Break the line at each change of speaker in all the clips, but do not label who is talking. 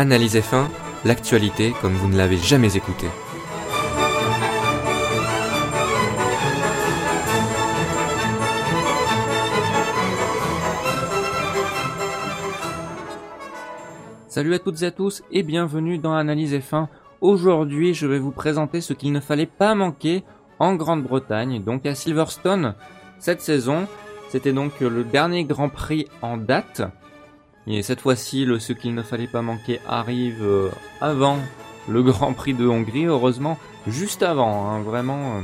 Analyse F1, l'actualité comme vous ne l'avez jamais écouté. Salut à toutes et à tous et bienvenue dans Analyse F1. Aujourd'hui, je vais vous présenter ce qu'il ne fallait pas manquer en Grande-Bretagne, donc à Silverstone cette saison. C'était donc le dernier Grand Prix en date. Et cette fois-ci, ce qu'il ne fallait pas manquer arrive euh, avant le Grand Prix de Hongrie, heureusement, juste avant, hein, vraiment euh,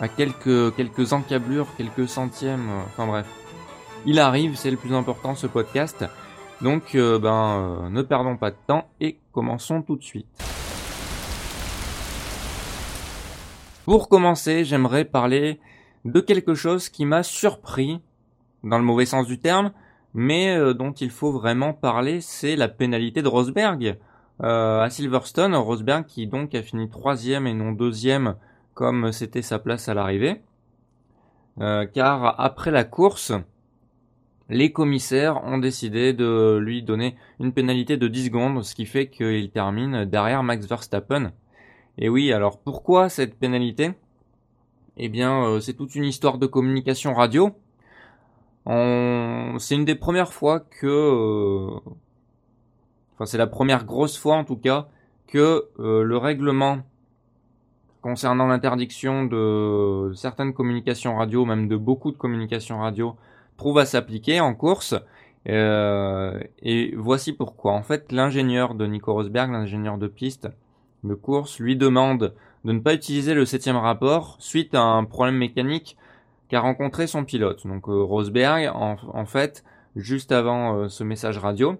à quelques, quelques encablures, quelques centièmes, euh, enfin bref. Il arrive, c'est le plus important ce podcast. Donc ben ne perdons pas de temps et commençons tout de suite. Pour commencer, j'aimerais parler de quelque chose qui m'a surpris, dans le mauvais sens du terme, mais euh, dont il faut vraiment parler, c'est la pénalité de Rosberg. Euh, à Silverstone, Rosberg qui donc a fini troisième et non deuxième comme c'était sa place à l'arrivée. Euh, car après la course, les commissaires ont décidé de lui donner une pénalité de 10 secondes, ce qui fait qu'il termine derrière Max Verstappen. Et oui, alors pourquoi cette pénalité? Eh bien, c'est toute une histoire de communication radio. C'est une des premières fois que, euh, enfin c'est la première grosse fois en tout cas que euh, le règlement concernant l'interdiction de certaines communications radio, même de beaucoup de communications radio, trouve à s'appliquer en course. Euh, et voici pourquoi. En fait, l'ingénieur de Nico Rosberg, l'ingénieur de piste de course, lui demande de ne pas utiliser le septième rapport suite à un problème mécanique qu'a rencontré son pilote. Donc euh, Rosberg, en, fait, juste avant euh, ce message radio,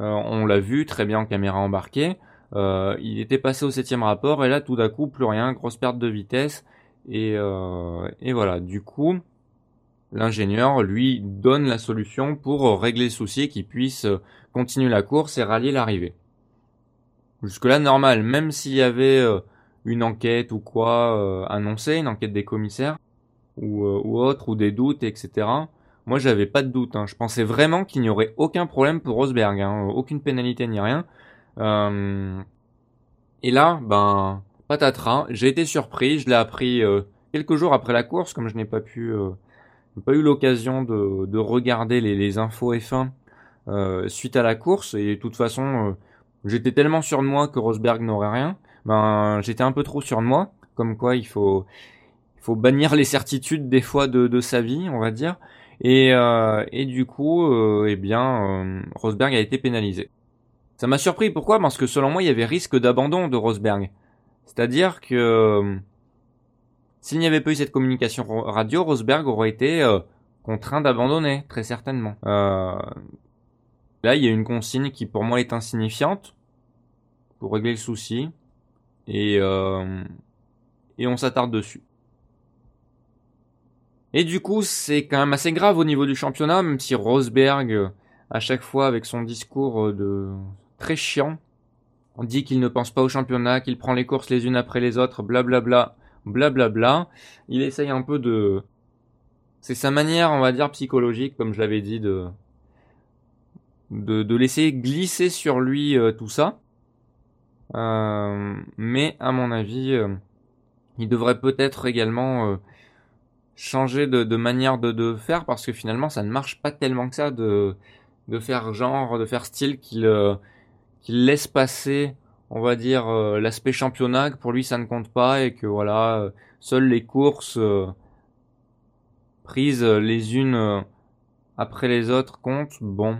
euh, on l'a vu très bien en caméra embarquée, il était passé au septième rapport et là tout d'un coup plus rien, grosse perte de vitesse et, et voilà. Du coup, l'ingénieur lui donne la solution pour régler le souci et qu'il puisse continuer la course et rallier l'arrivée. Jusque là normal, même s'il y avait une enquête ou quoi annoncée, une enquête des commissaires, ou, euh, ou autre, ou des doutes, etc. Moi, j'avais pas de doute. Hein. Je pensais vraiment qu'il n'y aurait aucun problème pour Rosberg, hein. aucune pénalité ni rien. Euh... Et là, ben, patatras, j'ai été surpris. Je l'ai appris euh, quelques jours après la course, comme je n'ai pas pu, pas eu l'occasion de, de, regarder les, les infos F1 suite à la course. Et de toute façon, j'étais tellement sûr de moi que Rosberg n'aurait rien. Ben, j'étais un peu trop sûr de moi. Comme quoi, il faut, il faut bannir les certitudes des fois de, de sa vie, on va dire. Et, euh, et du coup, euh, eh bien, euh, Rosberg a été pénalisé. Ça m'a surpris. Pourquoi? Parce que selon moi, il y avait risque d'abandon de Rosberg. C'est-à-dire que euh, s'il n'y avait pas eu cette communication radio, Rosberg aurait été euh, contraint d'abandonner, très certainement. là, il y a une consigne qui pour moi est insignifiante pour régler le souci. Et, et on s'attarde dessus. Et du coup, c'est quand même assez grave au niveau du championnat, même si Rosberg, euh, à chaque fois avec son discours euh, de très chiant, dit qu'il ne pense pas au championnat, qu'il prend les courses les unes après les autres, blablabla, blablabla. Il essaye un peu de... C'est sa manière, on va dire, psychologique, comme je l'avais dit, de... de, laisser glisser sur lui euh, tout ça. Mais à mon avis, il devrait peut-être également changer de, manière de, faire parce que finalement ça ne marche pas tellement que ça de, de faire genre, de faire style qu'il euh, laisse passer, on va dire, euh, l'aspect championnat, que pour lui ça ne compte pas et que voilà, euh, seules les courses prises les unes après les autres comptent. Bon,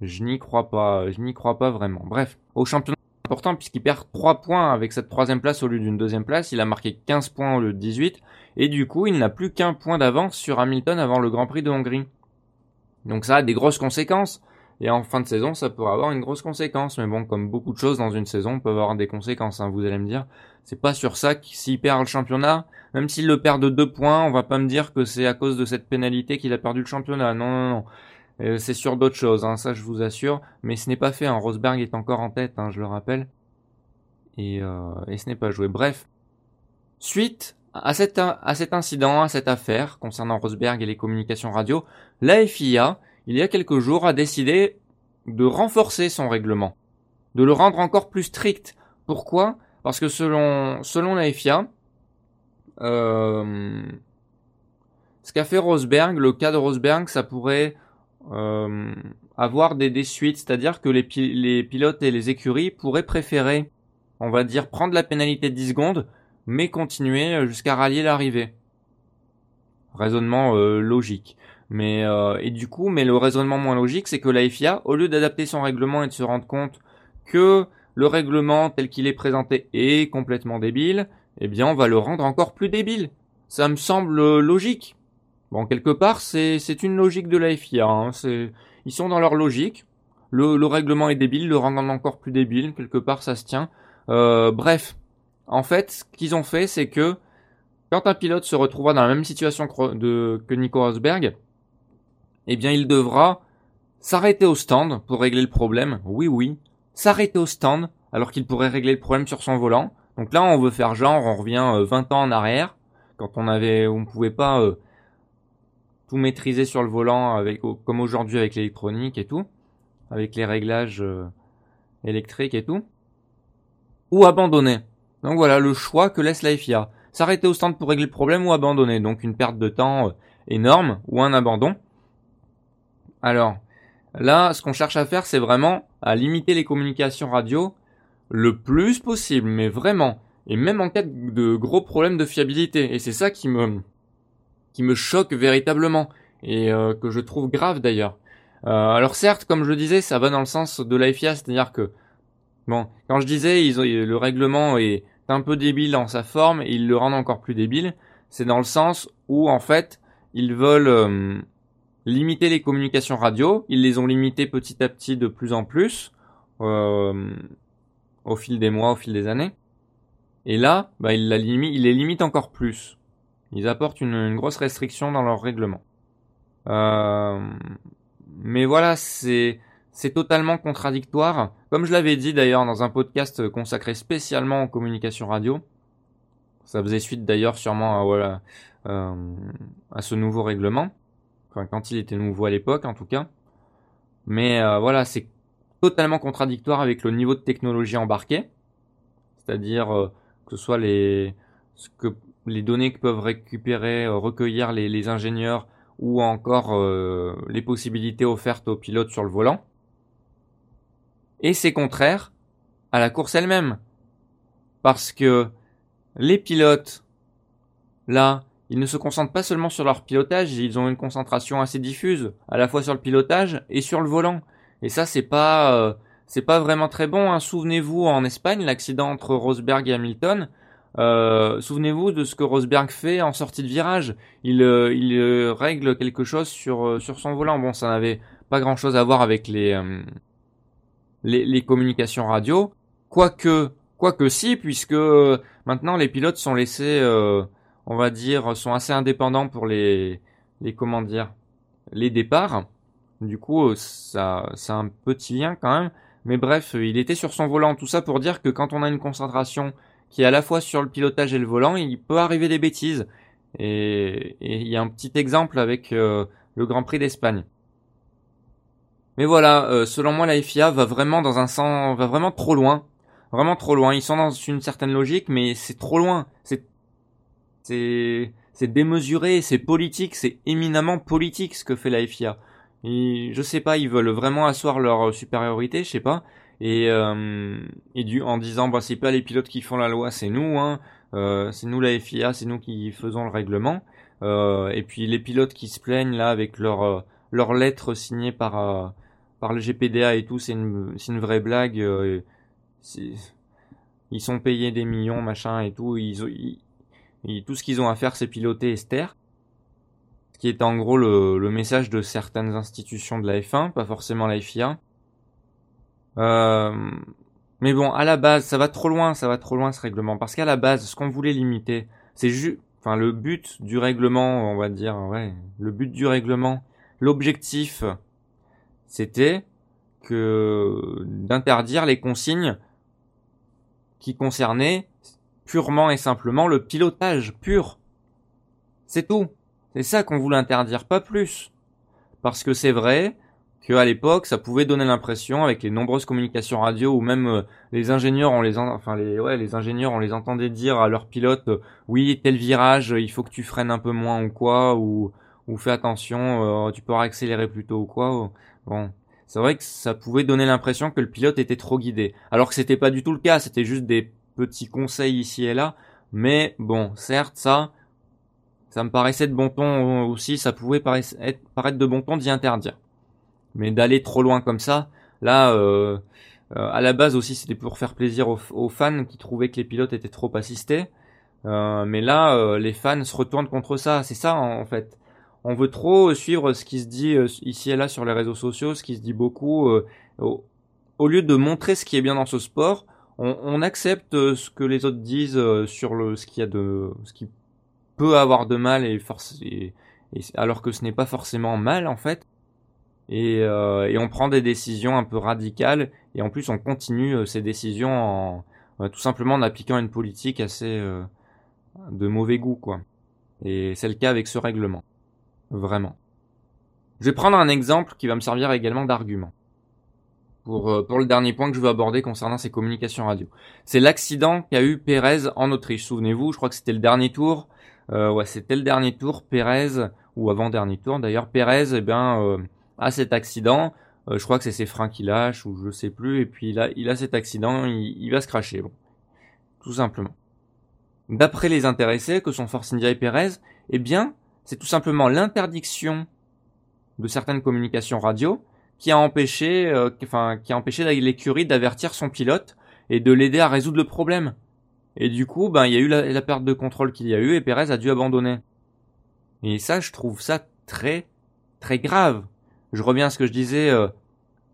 je n'y crois pas, je n'y crois pas vraiment. Bref, au championnat important puisqu'il perd 3 points avec cette troisième place au lieu d'une deuxième place. Il a marqué 15 points au lieu de 18. Et du coup, il n'a plus qu'un point d'avance sur Hamilton avant le Grand Prix de Hongrie. Donc ça a des grosses conséquences. Et en fin de saison, ça pourrait avoir une grosse conséquence. Mais bon, comme beaucoup de choses dans une saison peuvent avoir des conséquences, hein, vous allez me dire. C'est pas sur ça que s'il perd le championnat, même s'il le perd de 2 points, on va pas me dire que c'est à cause de cette pénalité qu'il a perdu le championnat. Non, non, non. Euh, c'est sur d'autres choses, hein, ça je vous assure. Mais ce n'est pas fait. Hein. Rosberg est encore en tête, hein, je le rappelle. Et, euh, et ce n'est pas joué. Bref. Suite à cet, incident, à cette affaire concernant Rosberg et les communications radio, la FIA, il y a quelques jours, a décidé de renforcer son règlement, de le rendre encore plus strict. Pourquoi? Parce que selon, selon la FIA, euh, ce qu'a fait Rosberg, le cas de Rosberg, ça pourrait euh, avoir des, des suites, c'est-à-dire que les, les pilotes et les écuries pourraient préférer, on va dire, prendre la pénalité de 10 secondes, mais continuer jusqu'à rallier l'arrivée. Raisonnement euh, logique. Mais euh, et du coup, mais le raisonnement moins logique, c'est que la FIA, au lieu d'adapter son règlement et de se rendre compte que le règlement tel qu'il est présenté est complètement débile, eh bien, on va le rendre encore plus débile. Ça me semble logique. Bon, quelque part, c'est une logique de la FIA. Hein. Ils sont dans leur logique. Le, le règlement est débile, le rendre encore plus débile. Quelque part, ça se tient. Euh, bref, en fait, ce qu'ils ont fait, c'est que quand un pilote se retrouvera dans la même situation que, Nico Rosberg, eh bien, il devra s'arrêter au stand pour régler le problème. Oui, oui, s'arrêter au stand alors qu'il pourrait régler le problème sur son volant. Donc là, on veut faire genre, on revient 20 euh, ans en arrière, quand on avait, on pouvait pas euh, tout maîtriser sur le volant comme aujourd'hui avec l'électronique et tout, avec les réglages euh, électriques et tout, ou abandonner. Donc voilà le choix que laisse la FIA. S'arrêter au stand pour régler le problème ou abandonner. Donc une perte de temps énorme ou un abandon. Alors, là, ce qu'on cherche à faire, c'est vraiment à limiter les communications radio le plus possible, mais vraiment. Et même en cas de gros problèmes de fiabilité. Et c'est ça qui me, qui me choque véritablement. Et euh, que je trouve grave d'ailleurs. Euh, alors certes, comme je le disais, ça va dans le sens de la FIA, c'est-à-dire que, bon, quand je disais, le règlement est un peu débile dans sa forme, et ils le rendent encore plus débile, c'est dans le sens où, en fait, ils veulent, euh, limiter les communications radio. Ils les ont limitées petit à petit de plus en plus euh, au fil des mois, au fil des années. Et là, bah, ils, les limitent encore plus. Ils apportent une, grosse restriction dans leur règlement. Euh, mais voilà, c'est c'est totalement contradictoire. Comme je l'avais dit d'ailleurs dans un podcast consacré spécialement aux communications radio, ça faisait suite d'ailleurs sûrement à, voilà, euh, à ce nouveau règlement quand il était nouveau à l'époque en tout cas. Mais euh, voilà, c'est totalement contradictoire avec le niveau de technologie embarqué, c'est-à-dire euh, que ce soit les, ce que, les données que peuvent récupérer, recueillir les, ingénieurs ou encore les possibilités offertes aux pilotes sur le volant. Et c'est contraire à la course elle-même. Parce que les pilotes, là, ils ne se concentrent pas seulement sur leur pilotage, ils ont une concentration assez diffuse, à la fois sur le pilotage et sur le volant. Et ça, c'est pas, euh, c'est pas vraiment très bon. Hein. Souvenez-vous en Espagne, l'accident entre Rosberg et Hamilton. Euh, souvenez-vous de ce que Rosberg fait en sortie de virage. Il, euh, il règle quelque chose sur sur son volant. Bon, ça n'avait pas grand-chose à voir avec les, les, les communications radio, quoique quoique si, puisque maintenant les pilotes sont laissés on va dire, sont assez indépendants pour les, les comment dire, les départs. Du coup, ça, c'est un petit lien quand même. Mais bref, il était sur son volant, tout ça pour dire que quand on a une concentration qui est à la fois sur le pilotage et le volant, il peut arriver des bêtises. Et, il y a un petit exemple avec euh, le Grand Prix d'Espagne. Mais voilà, euh, selon moi, la FIA va vraiment dans un sens, va vraiment trop loin, vraiment trop loin. Ils sont dans une certaine logique, mais c'est trop loin. C'est c'est c'est démesuré, c'est politique, c'est éminemment politique ce que fait la FIA. Et je sais pas, ils veulent vraiment asseoir leur supériorité, je sais pas. Et, euh, et du, en disant, bah, c'est pas les pilotes qui font la loi, c'est nous, hein. Euh, c'est nous la FIA, c'est nous qui faisons le règlement. Euh, et puis les pilotes qui se plaignent là avec leur euh, leur lettre signée par euh, par le GPDA et tout, c'est une vraie blague. Euh, ils sont payés des millions, machin et tout. Ils, tout ce qu'ils ont à faire, c'est piloter Esther. Ce qui est en gros le, message de certaines institutions de la F1, pas forcément la FIA. Euh, mais bon, à la base, ça va trop loin, ça va trop loin ce règlement. Parce qu'à la base, ce qu'on voulait limiter, c'est juste, enfin, le but du règlement, on va dire, ouais, le but du règlement, l'objectif, c'était que d'interdire les consignes qui concernaient purement et simplement le pilotage pur. C'est tout. C'est ça qu'on voulait interdire, pas plus. Parce que c'est vrai qu'à l'époque, ça pouvait donner l'impression, avec les nombreuses communications radio, ou même euh, les ingénieurs, on les, enfin les, ouais, les ingénieurs, on les entendait dire à leurs pilotes, euh, oui, tel virage, il faut que tu freines un peu moins ou quoi, ou, ou fais attention, euh, tu peux accélérer plus tôt ou quoi. Bon, c'est vrai que ça pouvait donner l'impression que le pilote était trop guidé, alors que c'était pas du tout le cas, c'était juste des petits conseils ici et là. Mais bon, certes, ça, ça me paraissait de bon ton aussi, ça pouvait paraître, de bon ton d'y interdire. Mais d'aller trop loin comme ça, là, euh, euh, à la base aussi, c'était pour faire plaisir aux, fans qui trouvaient que les pilotes étaient trop assistés. Euh, mais là, euh, les fans se retournent contre ça. C'est ça en fait. On veut trop suivre ce qui se dit euh, ici et là sur les réseaux sociaux, ce qui se dit beaucoup. Au, au, lieu de montrer ce qui est bien dans ce sport, on, accepte ce que les autres disent sur le ce qu'il y a de ce qui peut avoir de mal et, et alors que ce n'est pas forcément mal en fait et, euh, on prend des décisions un peu radicales et en plus on continue euh, ces décisions en euh, tout simplement en appliquant une politique assez de mauvais goût quoi. Et c'est le cas avec ce règlement. Vraiment. Je vais prendre un exemple qui va me servir également d'argument. Pour, pour le dernier point que je veux aborder concernant ces communications radio. C'est l'accident qu'a eu Pérez en Autriche. Souvenez-vous, je crois que c'était le dernier tour. Euh, ouais, c'était le dernier tour. Pérez, ou avant-dernier tour d'ailleurs, Pérez, eh bien, à cet accident. Euh, je crois que c'est ses freins qui lâchent ou je sais plus. Et puis il a, il a cet accident, il, va se cracher. Bon, tout simplement. D'après les intéressés, que sont Force India et Perez, eh bien, c'est tout simplement l'interdiction de certaines communications radio qui a empêché, euh, enfin, qui a empêché l'écurie d'avertir son pilote et de l'aider à résoudre le problème. Et du coup, ben, il y a eu la, perte de contrôle qu'il y a eu et Perez a dû abandonner. Et ça, je trouve ça très, très grave je reviens à ce que je disais euh,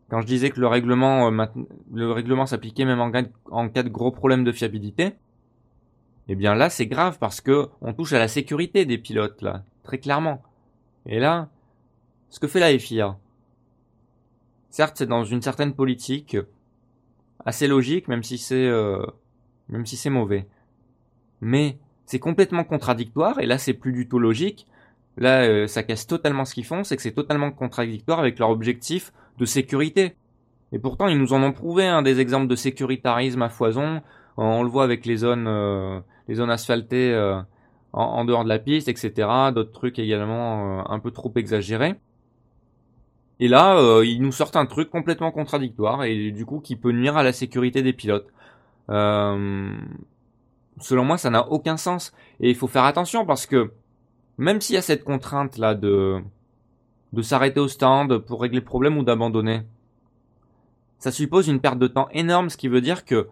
quand je disais que le règlement, euh, le règlement s'appliquait même en, en, cas de gros problèmes de fiabilité. Eh bien là, c'est grave parce que on touche à la sécurité des pilotes là, très clairement. Et là, ce que fait la FIA, certes, c'est dans une certaine politique assez logique, même si c'est euh, même si c'est mauvais. Mais c'est complètement contradictoire et là, c'est plus du tout logique Là, euh, ça casse totalement ce qu'ils font, c'est que c'est totalement contradictoire avec leur objectif de sécurité. Et pourtant, ils nous en ont prouvé hein, des exemples de sécuritarisme à foison. On le voit avec les zones, euh, les zones asphaltées euh, en, dehors de la piste, etc. D'autres trucs également un peu trop exagérés. Et là, ils nous sortent un truc complètement contradictoire et du coup qui peut nuire à la sécurité des pilotes. selon moi, ça n'a aucun sens. Et il faut faire attention parce que même s'il y a cette contrainte là de de s'arrêter au stand pour régler le problème ou d'abandonner, ça suppose une perte de temps énorme, ce qui veut dire que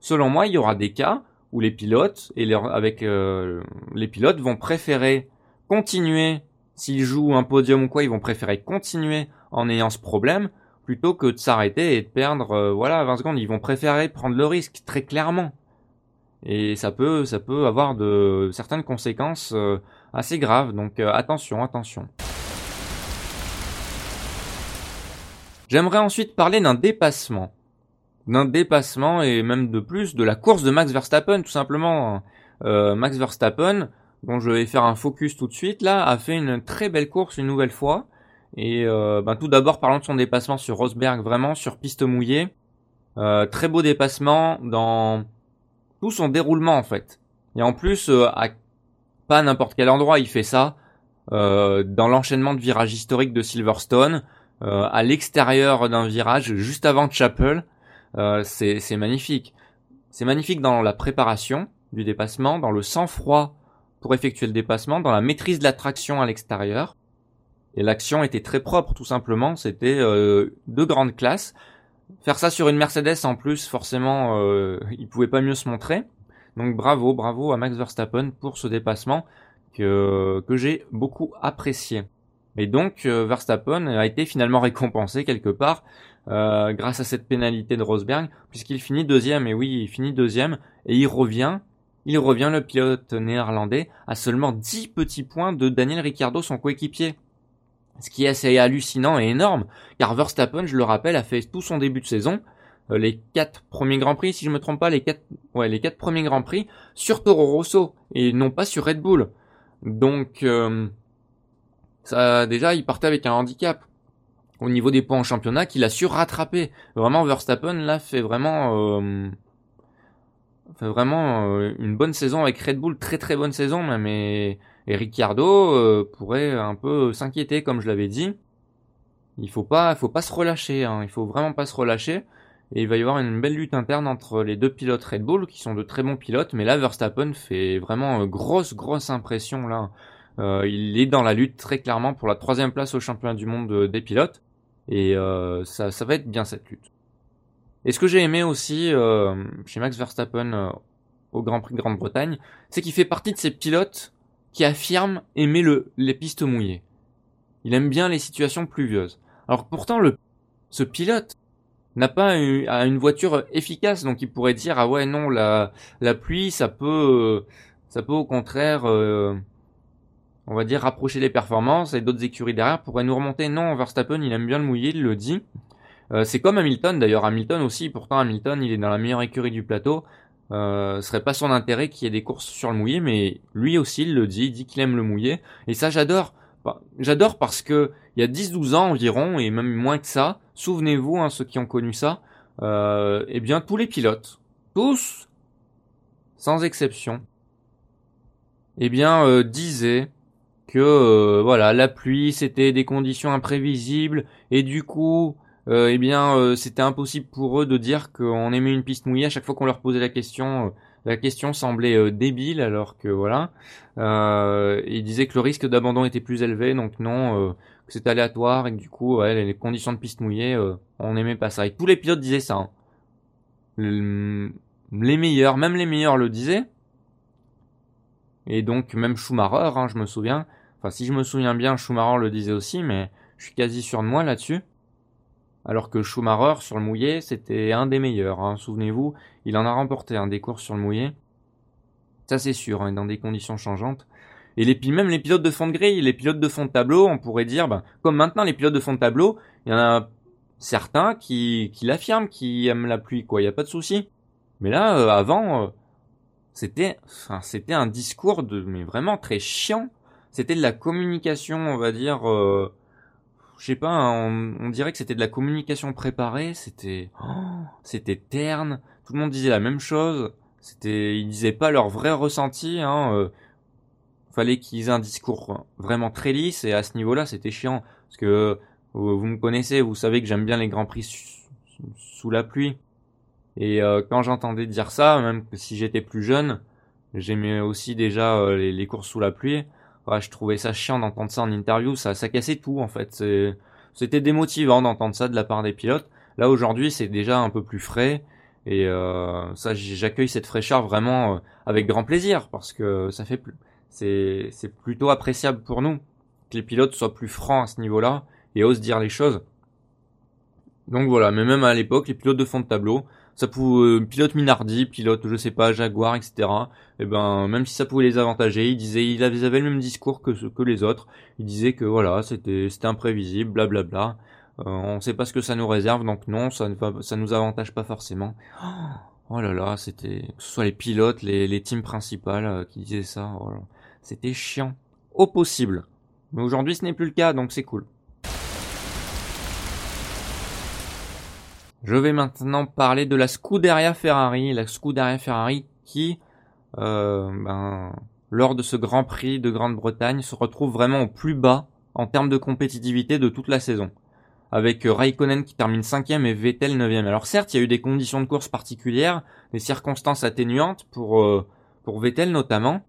selon moi, il y aura des cas où les pilotes et avec euh, les pilotes vont préférer continuer s'ils jouent un podium ou quoi, ils vont préférer continuer en ayant ce problème plutôt que de s'arrêter et de perdre euh, voilà 20 secondes, ils vont préférer prendre le risque très clairement. Et ça peut ça peut avoir de certaines conséquences euh, assez grave, donc attention, attention. J'aimerais ensuite parler d'un dépassement. D'un dépassement et même de plus de la course de Max Verstappen, tout simplement. Euh, Max Verstappen, dont je vais faire un focus tout de suite là, a fait une très belle course une nouvelle fois. Et euh, ben, tout d'abord parlons de son dépassement sur Rosberg, vraiment sur piste mouillée. très beau dépassement dans tout son déroulement en fait. Et en plus, à pas n'importe quel endroit, il fait ça euh, dans l'enchaînement de virages historiques de Silverstone, euh, à l'extérieur d'un virage juste avant Chapel. Euh, c'est magnifique. C'est magnifique dans la préparation du dépassement, dans le sang-froid pour effectuer le dépassement, dans la maîtrise de la traction à l'extérieur. Et l'action était très propre, tout simplement. C'était euh, de grande classe. Faire ça sur une Mercedes en plus, forcément, euh, il pouvait pas mieux se montrer. Donc bravo, bravo à Max Verstappen pour ce dépassement que, que j'ai beaucoup apprécié. Et donc euh, Verstappen a été finalement récompensé quelque part euh, grâce à cette pénalité de Rosberg, puisqu'il finit deuxième. Et oui, il finit deuxième et il revient. Il revient le pilote néerlandais à seulement 10 petits points de Daniel Ricciardo, son coéquipier. Ce qui est assez hallucinant et énorme, car Verstappen, je le rappelle, a fait tout son début de saison euh, les quatre premiers grands prix, si je me trompe pas, les quatre, ouais, les quatre premiers grands prix sur Toro Rosso et non pas sur Red Bull. Donc, euh, ça, déjà, il partait avec un handicap. Au niveau des points en championnat qu'il a su rattraper. Vraiment, Verstappen là fait vraiment, euh, fait vraiment euh, une bonne saison avec Red Bull, très très bonne saison même. Et, et Ricciardo euh, pourrait un peu s'inquiéter, comme je l'avais dit. Il faut pas, faut pas se relâcher. Hein. Il faut vraiment pas se relâcher. Et il va y avoir une belle lutte interne entre les deux pilotes Red Bull, qui sont de très bons pilotes. Mais là, Verstappen fait vraiment grosse grosse impression là. il est dans la lutte très clairement pour la troisième place au championnat du monde des pilotes. Et euh, ça, ça va être bien cette lutte. Et ce que j'ai aimé aussi euh, chez Max Verstappen euh, au Grand Prix de Grande-Bretagne, c'est qu'il fait partie de ces pilotes qui affirment aimer le, les pistes mouillées. Il aime bien les situations pluvieuses. Alors pourtant, le, ce pilote n'a pas une, voiture efficace, donc il pourrait dire ah ouais non la, la pluie ça peut ça peut au contraire on va dire, rapprocher les performances et d'autres écuries derrière pourraient nous remonter. Non, Verstappen, il aime bien le mouiller, il le dit. Euh, c'est comme Hamilton d'ailleurs. Hamilton aussi, pourtant Hamilton, il est dans la meilleure écurie du plateau. Euh, ce serait pas son intérêt qu'il y ait des courses sur le mouillé, mais lui aussi il le dit, il dit qu'il aime le mouillé. Et ça j'adore. Bah, j'adore parce que il y a 10-12 ans environ, et même moins que ça, souvenez-vous, hein, ceux qui ont connu ça, euh, eh bien tous les pilotes, tous, sans exception, eh bien euh, disaient que euh, voilà la pluie c'était des conditions imprévisibles et du coup euh, eh bien euh, c'était impossible pour eux de dire qu'on aimait une piste mouillée. À chaque fois qu'on leur posait la question la question semblait débile alors que voilà ils disaient que le risque d'abandon était plus élevé. Donc non que c'était aléatoire et que du coup ouais, les conditions de piste mouillée on n'aimait pas ça. Et tous les pilotes disaient ça hein. les meilleurs même les meilleurs le disaient. Et donc même Schumacher hein, je me souviens Enfin, si je me souviens bien, Schumacher le disait aussi, mais je suis quasi sûr de moi là-dessus. Alors que Schumacher, sur le mouillé, c'était un des meilleurs. Hein. Souvenez-vous, il en a remporté un des courses sur le mouillé. Ça, c'est sûr, hein, dans des conditions changeantes. Et les, même les pilotes de fond de grille, les pilotes de fond de tableau, on pourrait dire, ben, comme maintenant les pilotes de fond de tableau, il y en a certains qui, l'affirment, qui aiment la pluie, quoi, il n'y a pas de souci. Mais là, euh, avant, euh, c'était un discours de, mais vraiment très chiant c'était de la communication, on va dire. Euh, je sais pas, hein, on, dirait que c'était de la communication préparée. C'était, oh, c'était terne. Tout le monde disait la même chose. C'était, ils disaient pas leur vrai ressenti. Hein, euh, fallait qu'ils aient un discours vraiment très lisse et à ce niveau-là, c'était chiant parce que euh, vous me connaissez, vous savez que j'aime bien les grands prix sous la pluie. Et euh, quand j'entendais dire ça, même si j'étais plus jeune, j'aimais aussi déjà les, les courses sous la pluie ouais, je trouvais ça chiant d'entendre ça en interview, ça, ça cassait tout en fait. C'était démotivant d'entendre ça de la part des pilotes. Là aujourd'hui, c'est déjà un peu plus frais et euh, ça, j'accueille cette fraîcheur vraiment euh, avec grand plaisir parce que ça fait plus, c'est c'est plutôt appréciable pour nous que les pilotes soient plus francs à ce niveau-là et osent dire les choses. Donc voilà, mais même à l'époque, les pilotes de fond de tableau, ça pouvait euh, pilote Minardi, pilote je sais pas Jaguar, etc. Et eh ben même si ça pouvait les avantager, il disait il avait, le même discours que que les autres. Il disait que voilà c'était c'était imprévisible, blablabla. Euh, on sait pas ce que ça nous réserve, donc non ça ne ça nous avantage pas forcément. Oh là là, c'était que ce soit les pilotes, les les teams principales euh, qui disaient ça. Oh c'était chiant au possible. Mais aujourd'hui ce n'est plus le cas, donc c'est cool. Je vais maintenant parler de la Scuderia Ferrari, la Scuderia Ferrari qui, euh, ben, lors de ce Grand Prix de Grande-Bretagne, se retrouve vraiment au plus bas en termes de compétitivité de toute la saison. Avec euh, Raikkonen qui termine cinquième et Vettel neuvième. Alors certes, il y a eu des conditions de course particulières, des circonstances atténuantes pour euh, pour Vettel notamment,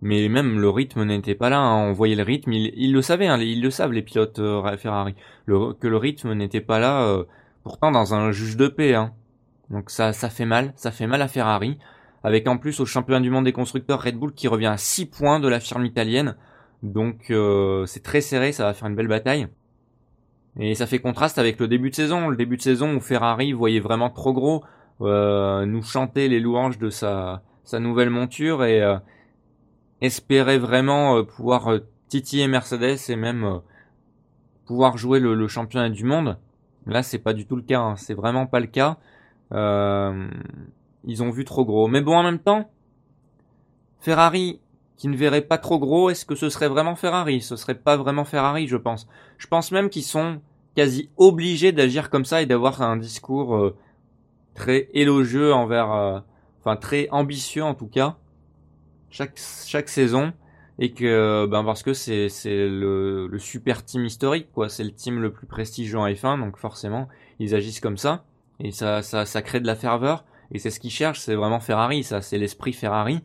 mais même le rythme n'était pas là. Hein. On voyait le rythme, ils, le savaient, hein, ils le savent les pilotes euh, Ferrari, que le rythme n'était pas là Pourtant dans un juge de paix, hein. Donc ça, ça fait mal, ça fait mal à Ferrari. Avec en plus au championnat du monde des constructeurs Red Bull qui revient à 6 points de la firme italienne. Donc euh, c'est très serré, ça va faire une belle bataille. Et ça fait contraste avec le début de saison, le début de saison où Ferrari voyait vraiment trop gros, euh, nous chanter les louanges de sa, sa nouvelle monture et euh, espérait vraiment pouvoir titiller Mercedes et même pouvoir jouer le, le championnat du monde. Là, c'est pas du tout le cas. Hein. C'est vraiment pas le cas. Euh, ils ont vu trop gros. Mais bon, en même temps, Ferrari qui ne verrait pas trop gros, est-ce que ce serait vraiment Ferrari? Ce serait pas vraiment Ferrari, je pense. Je pense même qu'ils sont quasi obligé d'agir comme ça et d'avoir un discours euh, très élogieux envers, euh, enfin très ambitieux en tout cas, chaque chaque saison et que ben parce que c'est c'est le, le super team historique quoi, c'est le team le plus prestigieux en F1 donc forcément ils agissent comme ça. Et ça ça ça crée de la ferveur. Et c'est ce qu'ils cherchent, c'est vraiment Ferrari ça, c'est l'esprit Ferrari.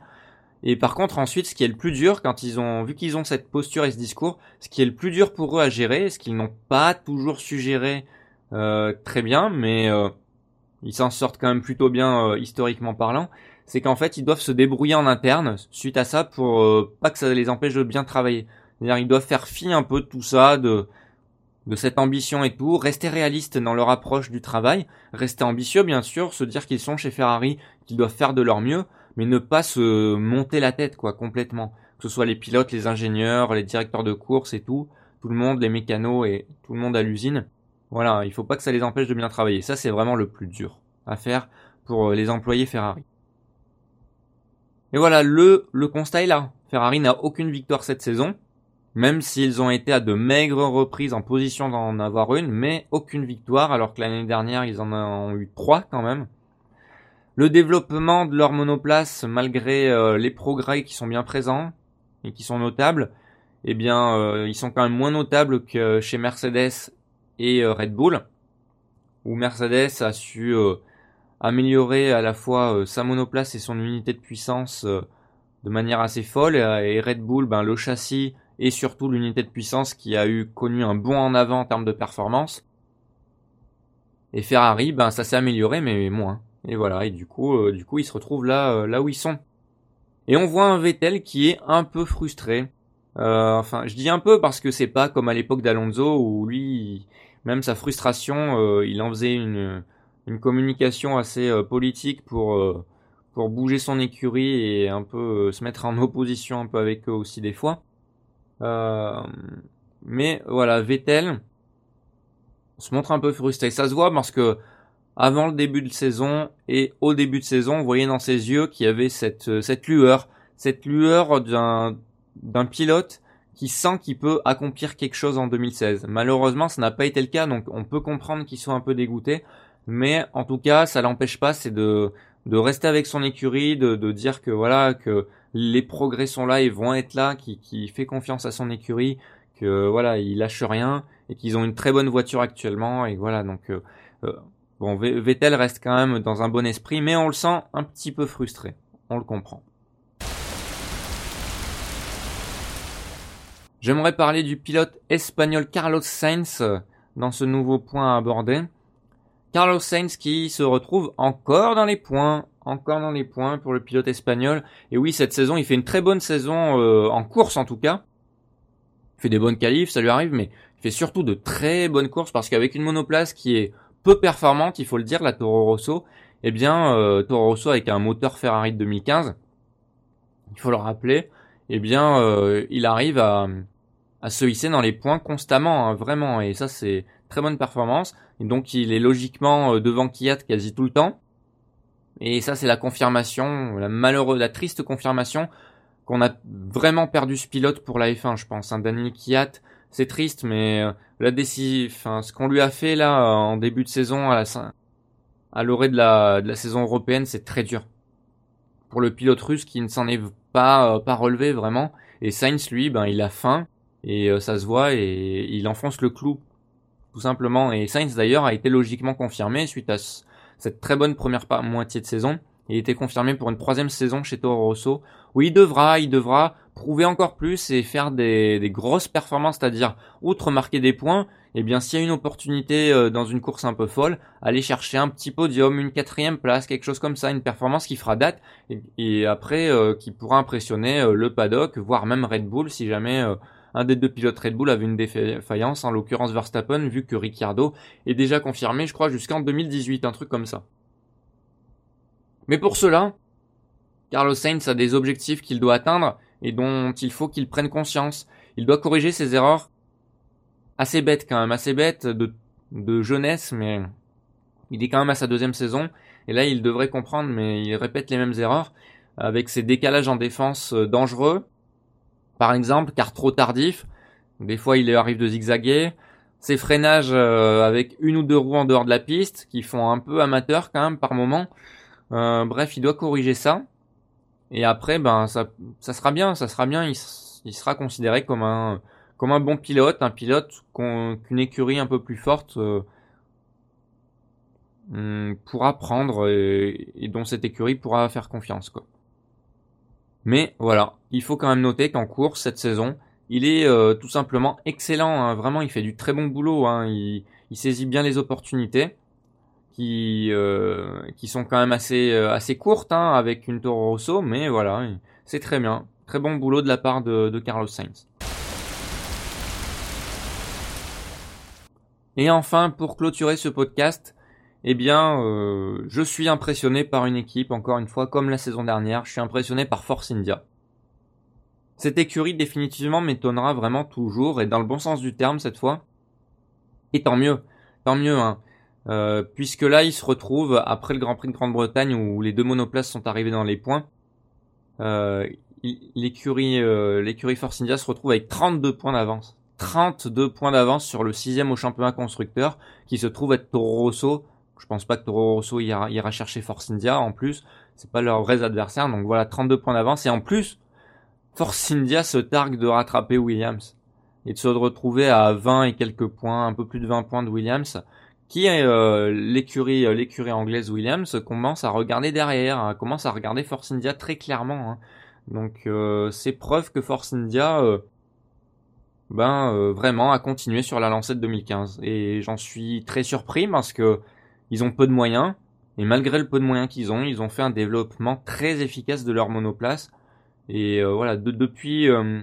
Et par contre, ensuite, ce qui est le plus dur, quand ils ont vu qu'ils ont cette posture et ce discours, ce qui est le plus dur pour eux à gérer, ce qu'ils n'ont pas toujours su gérer euh, très bien, mais euh, ils s'en sortent quand même plutôt bien euh, historiquement parlant, c'est qu'en fait, ils doivent se débrouiller en interne suite à ça pour pas que ça les empêche de bien travailler. C'est-à-dire, ils doivent faire fi un peu de tout ça, de de cette ambition et tout, rester réalistes dans leur approche du travail, rester ambitieux bien sûr, se dire qu'ils sont chez Ferrari, qu'ils doivent faire de leur mieux, mais ne pas se monter la tête quoi complètement. Que ce soit les pilotes, les ingénieurs, les directeurs de course et tout, tout le monde, les mécanos et tout le monde à l'usine. Voilà, il faut pas que ça les empêche de bien travailler. Ça c'est vraiment le plus dur à faire pour euh, les employés Ferrari. Et voilà, le, le constat est là. Ferrari n'a aucune victoire cette saison, même s'ils ont été à de maigres reprises en position d'en avoir une, mais aucune victoire, alors que l'année dernière ils en ont eu trois quand même. Le développement de leur monoplace, malgré euh, les progrès qui sont bien présents et qui sont notables, eh bien, euh, ils sont quand même moins notables que chez Mercedes et euh, Red Bull, où Mercedes a su améliorer à la fois sa monoplace et son unité de puissance de manière assez folle, et Red Bull, ben, le châssis et surtout l'unité de puissance qui a eu connu un bond en avant en termes de performance. Et Ferrari, ben, ça s'est amélioré, mais moins. Et voilà, et du coup, euh, du coup, ils se retrouvent là, euh, où ils sont. Et on voit un Vettel qui est un peu frustré. Euh, enfin, je dis un peu parce que c'est pas comme à l'époque d'Alonso où lui, même sa frustration, il en faisait une, une communication assez politique pour pour bouger son écurie et un peu se mettre en opposition un peu avec eux aussi des fois. mais voilà, Vettel se montre un peu frustré. Ça se voit parce que avant le début de saison et au début de saison, vous voyez dans ses yeux qu'il y avait cette, euh, cette lueur, cette lueur d'un, d'un pilote qui sent qu'il peut accomplir quelque chose en 2016. Malheureusement, ça n'a pas été le cas, donc on peut comprendre qu'il soit un peu dégoûté, mais en tout cas, ça l'empêche pas, c'est de, de rester avec son écurie, de, de dire que voilà, que les progrès sont là et vont être là, qui, qui fait confiance à son écurie, que voilà, il lâche rien et qu'ils ont une très bonne voiture actuellement et voilà, donc euh, euh Bon, Vettel reste quand même dans un bon esprit, mais on le sent un petit peu frustré. On le comprend. J'aimerais parler du pilote espagnol Carlos Sainz dans ce nouveau point à aborder. Carlos Sainz qui se retrouve encore dans les points, encore dans les points pour le pilote espagnol. Et oui, cette saison, il fait une très bonne saison euh, en course en tout cas. Il fait des bonnes qualifs, ça lui arrive, mais il fait surtout de très bonnes courses parce qu'avec une monoplace qui est peu performante, il faut le dire, la Toro Rosso. Eh bien, euh, Toro Rosso avec un moteur Ferrari de 2015, il faut le rappeler, eh bien, euh, il arrive à, se hisser dans les points constamment, hein, vraiment. Et ça, c'est très bonne performance. Et donc, il est logiquement euh, devant Kiat quasi tout le temps. Et ça, c'est la confirmation, la malheureuse, la triste confirmation qu'on a vraiment perdu ce pilote pour la F1, je pense. Hein. Daniel Kiat, c'est triste, mais euh, la décision, ce qu'on lui a fait là en début de saison à la à l'orée de la, de la saison européenne, c'est très dur pour le pilote russe qui ne s'en est pas euh, pas relevé vraiment. Et Sainz lui, ben il a faim et euh, ça se voit et il enfonce le clou tout simplement. Et Sainz d'ailleurs a été logiquement confirmé suite à cette très bonne première moitié de saison. Il a été confirmé pour une troisième saison chez Toro Rosso où il devra, il devra prouver encore plus et faire des, des grosses performances, c'est-à-dire outre marquer des points, eh bien s'il y a une opportunité euh, dans une course un peu folle, aller chercher un petit podium, une quatrième place, quelque chose comme ça, une performance qui fera date et, après euh, qui pourra impressionner euh, le paddock, voire même Red Bull si jamais un des deux pilotes Red Bull avait une défaillance, en l'occurrence Verstappen, vu que Ricciardo est déjà confirmé, je crois, jusqu'en 2018, un truc comme ça. Mais pour cela, Carlos Sainz a des objectifs qu'il doit atteindre et dont il faut qu'il prenne conscience. Il doit corriger ses erreurs assez bêtes quand même, assez bêtes de, de jeunesse, mais il est quand même à sa deuxième saison. Et là, il devrait comprendre, mais il répète les mêmes erreurs avec ses décalages en défense euh, dangereux. Par exemple, car trop tardif. Des fois, il arrive de zigzaguer. ces freinages avec une ou deux roues en dehors de la piste qui font un peu amateur quand même par moment. bref, il doit corriger ça. Et après, ben ça, sera bien, ça sera bien. Il, sera considéré comme un comme un bon pilote, un pilote qu'une écurie un peu plus forte euh, hmm, pourra prendre et, dont cette écurie pourra faire confiance. Quoi. Mais voilà, il faut quand même noter qu'en course cette saison, il est euh, tout simplement excellent. Hein. Vraiment, il fait du très bon boulot. Hein. Il, saisit bien les opportunités qui euh, sont quand même assez assez courtes hein, avec une Toro Rosso, mais voilà, c'est très bien, très bon boulot de la part de Carlos Sainz. Et enfin, pour clôturer ce podcast, eh bien, euh, je suis impressionné par une équipe, encore une fois, comme la saison dernière, je suis impressionné par Force India. Cette écurie définitivement m'étonnera vraiment toujours, et dans le bon sens du terme cette fois. Et tant mieux, tant mieux, hein. Euh, puisque là, ils se retrouvent après le Grand Prix de Grande-Bretagne où les deux monoplaces sont arrivés dans les points. Euh, l'écurie, Force India se retrouve avec 32 points d'avance. 32 points d'avance sur le sixième au championnat constructeur, qui se trouve être Toro. Je pense pas que Toro Rosso ira, chercher Force India en plus. C'est pas leurs vrais adversaires. Donc voilà, 32 points d'avance. Et en plus, Force India se targue de rattraper Williams. Et de se retrouver à 20 et quelques points, un peu plus de 20 points de Williams. Qui est euh, l'écurie euh, l'écurie anglaise Williams commence à regarder derrière, hein, commence à regarder Force India très clairement. Hein. Donc euh, c'est preuve que Force India ben vraiment à continuer sur la lancée de 2015. Et j'en suis très surpris parce que ils ont peu de moyens et malgré le peu de moyens qu'ils ont, ils ont fait un développement très efficace de leur monoplace. Et euh, voilà, depuis euh,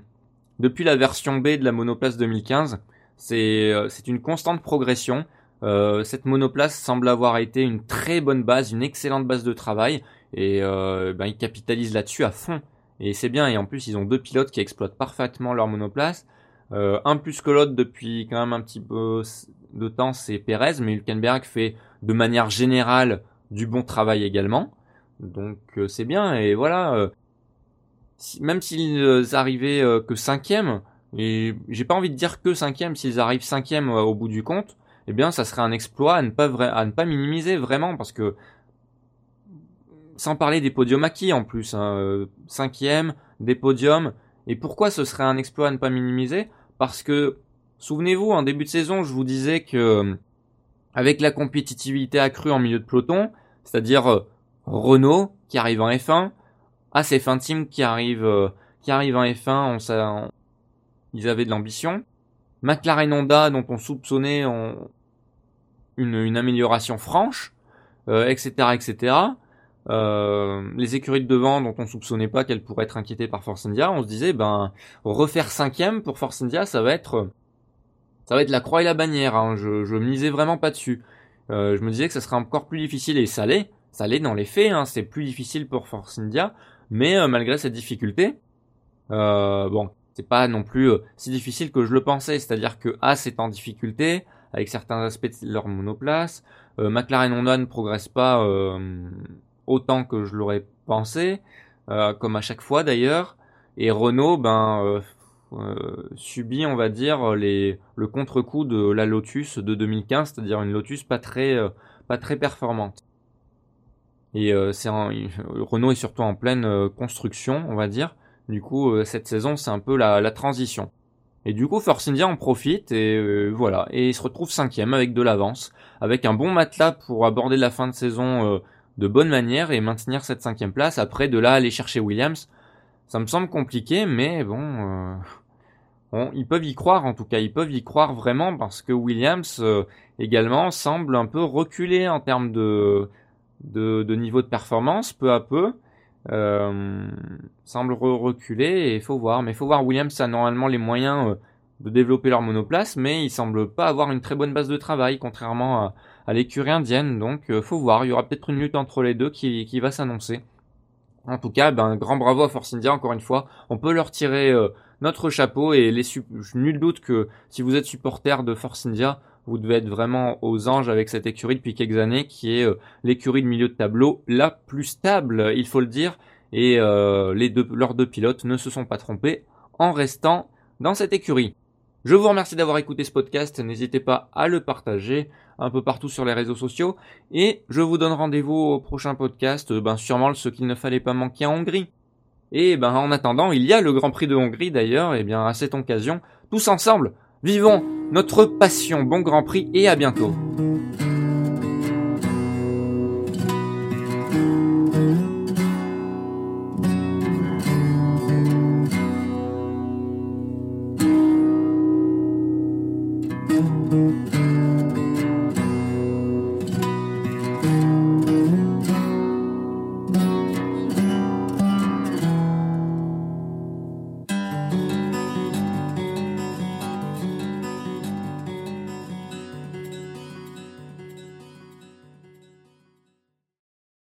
depuis la version B de la monoplace 2015, c'est c'est une constante progression. cette monoplace semble avoir été une très bonne base, une excellente base de travail, et ben, ils capitalisent là-dessus à fond. Et c'est bien, et en plus ils ont deux pilotes qui exploitent parfaitement leur monoplace. Euh, un plus que l'autre depuis quand même un petit peu de temps, c'est Perez, mais Hülkenberg fait de manière générale du bon travail également. Donc euh, c'est bien, et voilà. Euh, même s'ils arrivaient que cinquième, et j'ai pas envie de dire que cinquième, s'ils arrivent cinquième au bout du compte, eh bien ça serait un exploit à ne pas, à ne pas minimiser vraiment, parce que sans parler des podiums acquis en plus, hein, cinquième, des podiums, et pourquoi ce serait un exploit à ne pas minimiser? Parce que, souvenez-vous, en début de saison, je vous disais que, euh, avec la compétitivité accrue en milieu de peloton, c'est-à-dire euh, Renault qui arrive en F1, ACF1 Team qui arrive, euh, qui arrive en F1, on, ils avaient de l'ambition. McLaren Honda dont on soupçonnait une, amélioration franche, etc., etc. Euh, les écuries de devant dont on soupçonnait pas qu'elles pourraient être inquiétées par Force India, on se disait ben refaire cinquième pour Force India, ça va être ça va être la croix et la bannière. Hein. Je, je misais vraiment pas dessus. Euh, je me disais que ça serait encore plus difficile et ça l'est, ça l'est dans les faits. Hein. C'est plus difficile pour Force India, mais euh, malgré cette difficulté, bon, c'est pas non plus si difficile que je le pensais. C'est-à-dire que A c'est en difficulté avec certains aspects de leur monoplace. McLaren Honda ne progresse pas autant que je l'aurais pensé, euh, comme à chaque fois d'ailleurs. Et Renault, ben, euh, euh, subit, on va dire, le contre-coup de la Lotus de 2015, c'est-à-dire une Lotus pas très, très performante. Et c'est Renault est surtout en pleine construction, on va dire. Du coup, cette saison, c'est un peu la, transition. Et du coup, Force India en profite et voilà, et il se retrouve cinquième avec de l'avance, avec un bon matelas pour aborder la fin de saison de bonne manière et maintenir cette cinquième place. Après, de là, aller chercher Williams, ça me semble compliqué, mais bon, euh, ils peuvent y croire en tout cas, ils peuvent y croire vraiment parce que Williams euh, également semble un peu reculer en termes de, de, niveau de performance, peu à peu. Euh, semble reculer et il faut voir. Mais il faut voir, Williams a normalement les moyens euh, de développer leur monoplace, mais il semble pas avoir une très bonne base de travail, contrairement à, l'écurie indienne. Donc faut voir, il y aura peut-être une lutte entre les deux qui, va s'annoncer. En tout cas, ben grand bravo à Force India encore une fois. On peut leur tirer notre chapeau et les nul doute que si vous êtes supporter de Force India, vous devez être vraiment aux anges avec cette écurie depuis quelques années qui est euh, l'écurie de milieu de tableau la plus stable, il faut le dire. Et les deux, leurs deux pilotes ne se sont pas trompés en restant dans cette écurie. Je vous remercie d'avoir écouté ce podcast. N'hésitez pas à le partager un peu partout sur les réseaux sociaux. Et je vous donne rendez-vous au prochain podcast, euh, ben sûrement ce qu'il ne fallait pas manquer en Hongrie. Et ben en attendant, il y a le Grand Prix de Hongrie d'ailleurs, et bien à cette occasion, tous ensemble, vivons notre passion. Bon Grand Prix et à bientôt.